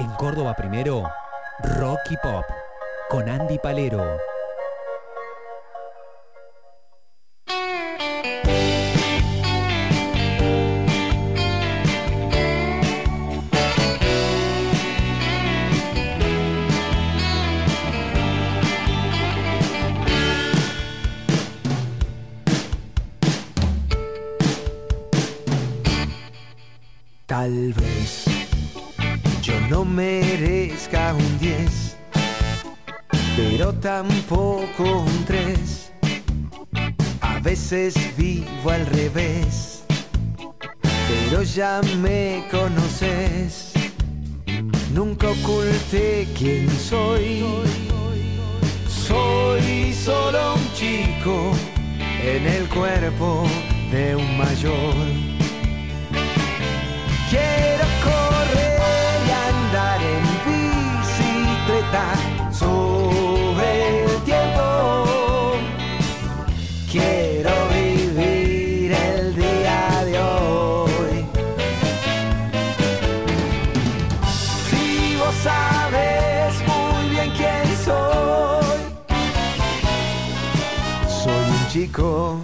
En Córdoba primero, Rocky Pop, con Andy Palero. Tal vez yo no merezca un 10, pero tampoco un 3. A veces vivo al revés, pero ya me conoces. Nunca oculté quién soy. Soy solo un chico en el cuerpo de un mayor. Chico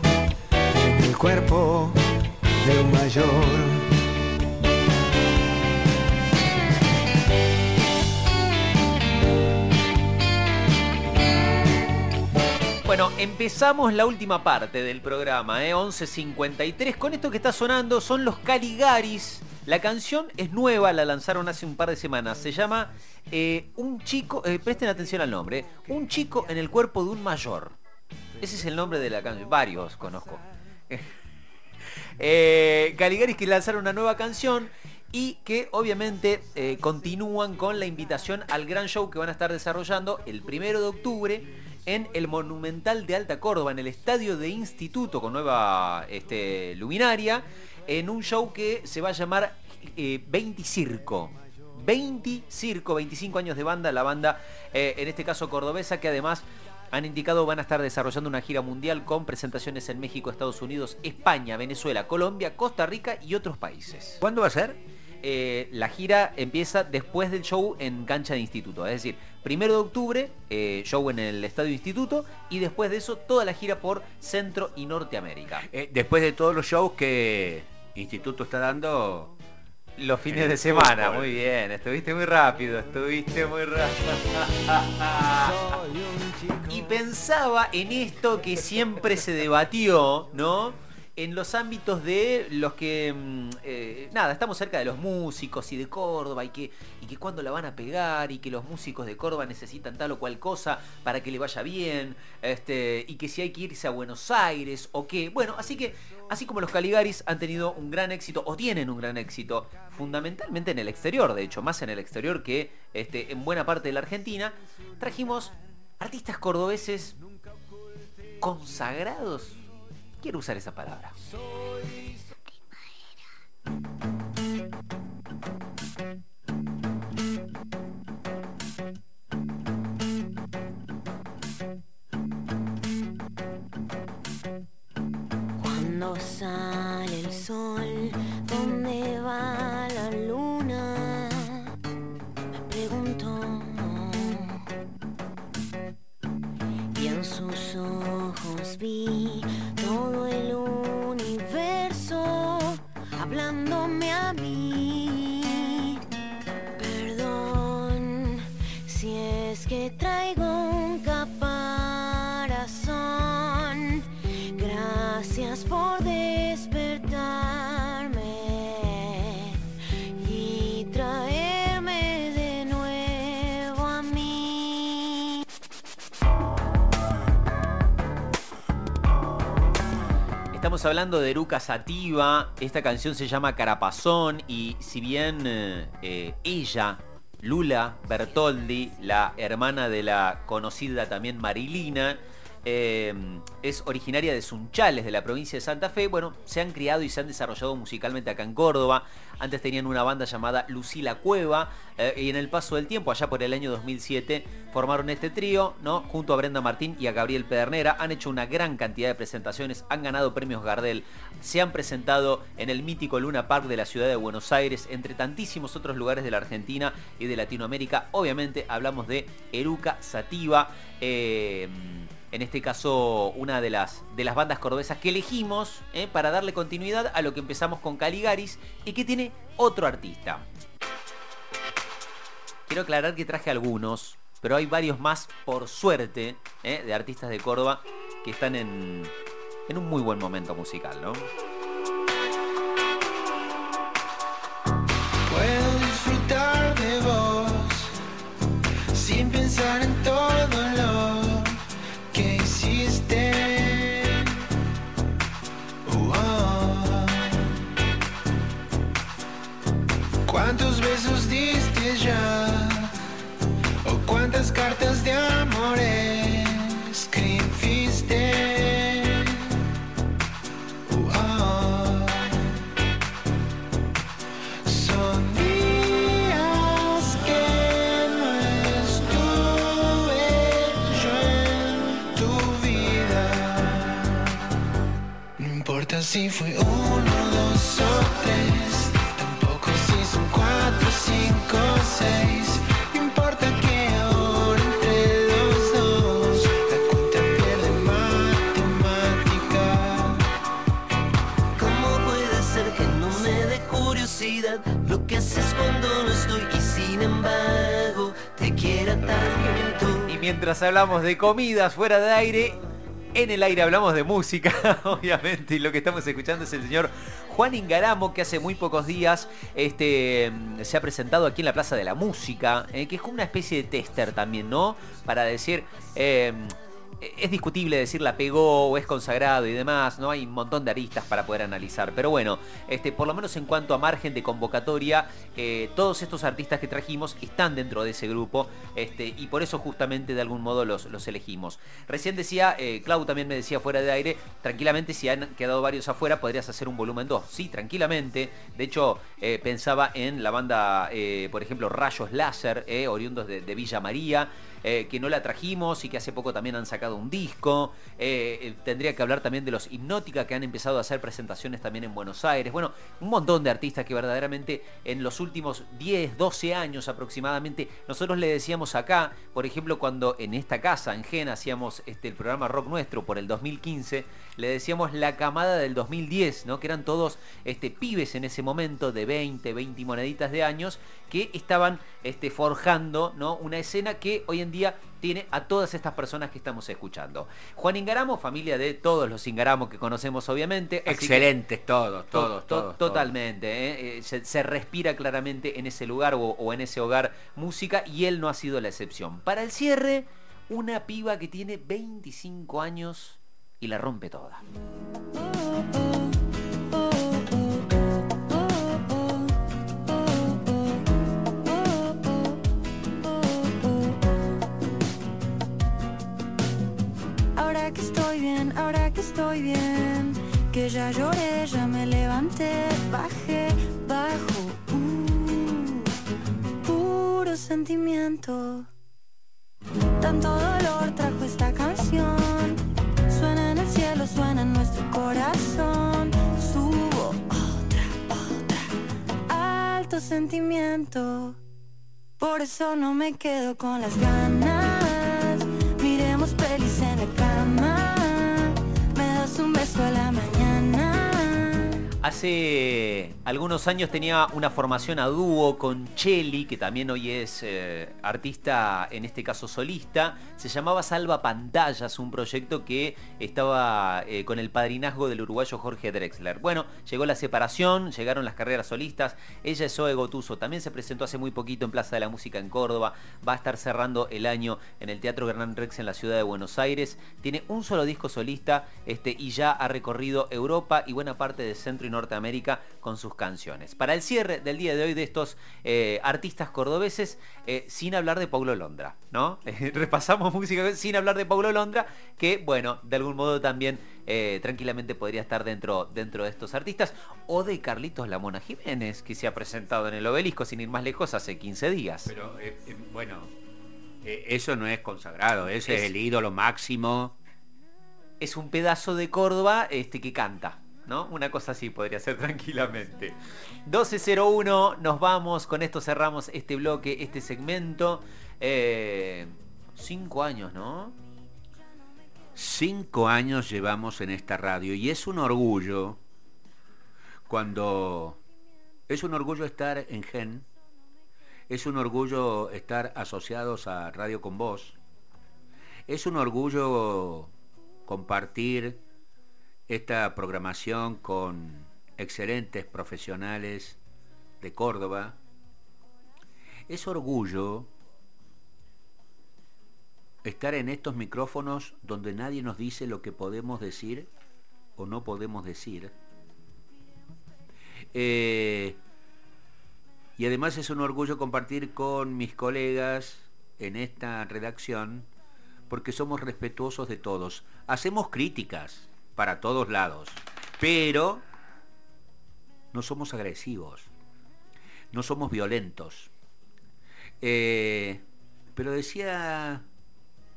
en el cuerpo de un mayor. Bueno, empezamos la última parte del programa, ¿eh? 11.53. Con esto que está sonando son los Caligaris. La canción es nueva, la lanzaron hace un par de semanas. Se llama eh, Un chico, eh, presten atención al nombre. Un chico en el cuerpo de un mayor. Ese es el nombre de la canción. Varios conozco. Eh, Caligaris que lanzaron una nueva canción y que obviamente eh, continúan con la invitación al gran show que van a estar desarrollando el primero de octubre en el Monumental de Alta Córdoba, en el estadio de Instituto con nueva este, luminaria, en un show que se va a llamar eh, 20 Circo. 20 Circo, 25 años de banda, la banda eh, en este caso cordobesa que además han indicado van a estar desarrollando una gira mundial con presentaciones en México, Estados Unidos, España, Venezuela, Colombia, Costa Rica y otros países. ¿Cuándo va a ser? Eh, la gira empieza después del show en cancha de instituto. Es decir, primero de octubre, eh, show en el estadio instituto, y después de eso toda la gira por Centro y Norteamérica. Eh, después de todos los shows que Instituto está dando, Los fines de semana, fútbol. muy bien, estuviste muy rápido, estuviste muy rápido. y pensaba en esto que siempre se debatió, ¿no? En los ámbitos de los que, mm, eh, nada, estamos cerca de los músicos y de Córdoba y que, y que cuándo la van a pegar y que los músicos de Córdoba necesitan tal o cual cosa para que le vaya bien, este, y que si hay que irse a Buenos Aires o qué. Bueno, así que, así como los Caligaris han tenido un gran éxito o tienen un gran éxito, fundamentalmente en el exterior, de hecho, más en el exterior que este, en buena parte de la Argentina, trajimos artistas cordobeses consagrados. Quiero usar esa palabra. Cuando sale el sol, ¿dónde va la luna? Me pregunto. Estamos hablando de Eruca Sativa, esta canción se llama Carapazón y si bien eh, eh, ella, Lula Bertoldi, la hermana de la conocida también Marilina, eh, es originaria de Sunchales, de la provincia de Santa Fe. Bueno, se han criado y se han desarrollado musicalmente acá en Córdoba. Antes tenían una banda llamada Lucila Cueva eh, y en el paso del tiempo, allá por el año 2007, formaron este trío, ¿no? Junto a Brenda Martín y a Gabriel Pedernera. Han hecho una gran cantidad de presentaciones, han ganado premios Gardel, se han presentado en el mítico Luna Park de la ciudad de Buenos Aires, entre tantísimos otros lugares de la Argentina y de Latinoamérica. Obviamente hablamos de Eruca Sativa. Eh, en este caso una de las, de las bandas cordobesas que elegimos eh, para darle continuidad a lo que empezamos con Caligaris y que tiene otro artista. Quiero aclarar que traje algunos, pero hay varios más, por suerte, eh, de artistas de Córdoba que están en, en un muy buen momento musical, ¿no? ¿Cuántos besos diste ya? ¿O cuántas cartas de amor escribiste? Oh. Son días que no estuve yo en tu vida. No importa si fue uno, dos o tres, lo que haces cuando no estoy y sin embargo te quiera tanto? Y mientras hablamos de comidas fuera de aire, en el aire hablamos de música, obviamente, y lo que estamos escuchando es el señor Juan Ingaramo, que hace muy pocos días este, se ha presentado aquí en la Plaza de la Música, eh, que es como una especie de tester también, ¿no? Para decir... eh, es discutible decir la pegó o es consagrado y demás, ¿no? Hay un montón de aristas para poder analizar. Pero bueno, este, por lo menos en cuanto a margen de convocatoria, eh, todos estos artistas que trajimos están dentro de ese grupo este, y por eso justamente de algún modo los, los elegimos. Recién decía, eh, Clau también me decía fuera de aire, tranquilamente si han quedado varios afuera podrías hacer un volumen 2. Sí, tranquilamente. De hecho, eh, pensaba en la banda, eh, por ejemplo, Rayos Láser, oriundos de, Villa María. que no la trajimos y que hace poco también han sacado un disco. Eh, eh, tendría que hablar también de los Hipnótica que han empezado a hacer presentaciones también en Buenos Aires. Bueno, un montón de artistas que verdaderamente en los últimos 10, 12 años aproximadamente, nosotros le decíamos acá, por ejemplo, cuando en esta casa, en Gen, hacíamos este, el programa Rock Nuestro por el 2015, le decíamos la camada del 2010, ¿no? Que eran todos este, pibes en ese momento de 20, 20 moneditas de años que estaban este, forjando ¿no? una escena que hoy en día tiene a todas estas personas que estamos escuchando. Juan Ingaramo, familia de todos los Ingaramo que conocemos obviamente. Excelentes todos, To- todos, to- todos. Totalmente, ¿eh? Eh, se, se respira claramente en ese lugar o, o en ese hogar música y él no ha sido la excepción. Para el cierre, una piba que tiene 25 años y la rompe toda. Estoy bien, que ya lloré, ya me levanté, bajé, bajo, uh, puro sentimiento. Tanto dolor trajo esta canción, suena en el cielo, suena en nuestro corazón, subo otra, otra, alto sentimiento. Por eso no me quedo con las ganas. Miremos pelis en la cama. Me das Hace algunos años tenía una formación a dúo con Cheli, que también hoy es eh, artista, en este caso solista. Se llamaba Salva Pantallas, un proyecto que estaba eh, con el padrinazgo del uruguayo Jorge Drexler. Bueno, llegó la separación, llegaron las carreras solistas. Ella es Zoe Gotuso, también se presentó hace muy poquito en Plaza de la Música en Córdoba. Va a estar cerrando el año en el Teatro Hernán Rex en la ciudad de Buenos Aires. Tiene un solo disco solista este, y ya ha recorrido Europa y buena parte de Centro y Norteamérica con sus canciones. Para el cierre del día de hoy de estos eh, artistas cordobeses, eh, sin hablar de Paulo Londra, ¿no? Repasamos música sin hablar de Paulo Londra, que bueno, de algún modo también eh, tranquilamente podría estar dentro, dentro de estos artistas, o de Carlitos Lamona Jiménez, que se ha presentado en el obelisco sin ir más lejos hace 15 días. Pero eh, eh, bueno, eh, eso no es consagrado, ese es, Es- el ídolo máximo. es un pedazo de Córdoba este, que canta. ¿No? Una cosa así podría ser tranquilamente. 12.01, nos vamos, con esto cerramos este bloque, este segmento. Eh, cinco años, ¿no? Cinco años llevamos en esta radio y es un orgullo cuando... Es un orgullo estar en Gen, es un orgullo estar asociados a Radio con Voz, es un orgullo compartir esta programación con excelentes profesionales de Córdoba. Es orgullo estar en estos micrófonos donde nadie nos dice lo que podemos decir o no podemos decir. Eh, y además es un orgullo compartir con mis colegas en esta redacción porque somos respetuosos de todos. Hacemos críticas para todos lados, pero no somos agresivos, no somos violentos. Eh, pero decía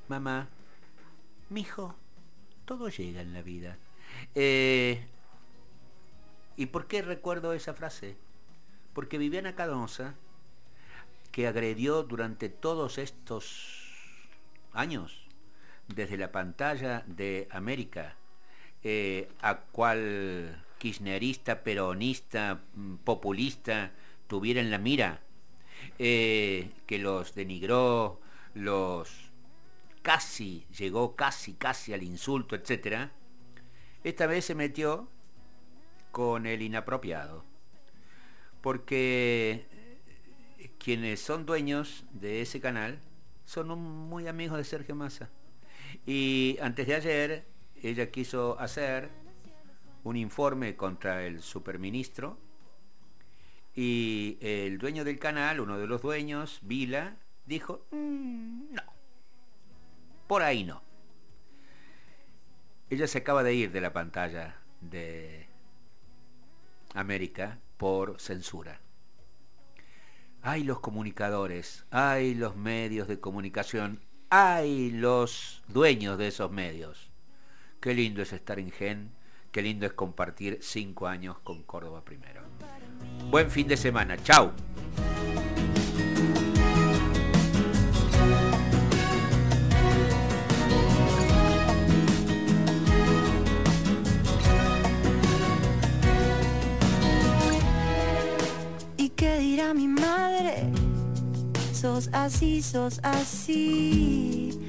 mamá, mijo, todo llega en la vida. Eh, ¿Y por qué recuerdo esa frase? Porque Viviana Canosa, que agredió durante todos estos años, desde la pantalla de América, eh, a cual kirchnerista, peronista, mm, populista tuviera en la mira, eh, que los denigró, los casi, llegó casi, casi al insulto, etcétera, esta vez se metió con el inapropiado. Porque eh, quienes son dueños de ese canal son un- muy amigos de Sergio Massa. Y antes de ayer ella quiso hacer un informe contra el superministro y el dueño del canal, uno de los dueños, Vila, dijo, "Mm, no, por ahí no. Ella se acaba de ir de la pantalla de América por censura. Hay los comunicadores, hay los medios de comunicación, hay los dueños de esos medios. Qué lindo es estar en Gen, qué lindo es compartir cinco años con Córdoba primero. Buen fin de semana, chao. ¿Y qué dirá mi madre? Sos así, sos así.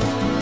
Bye.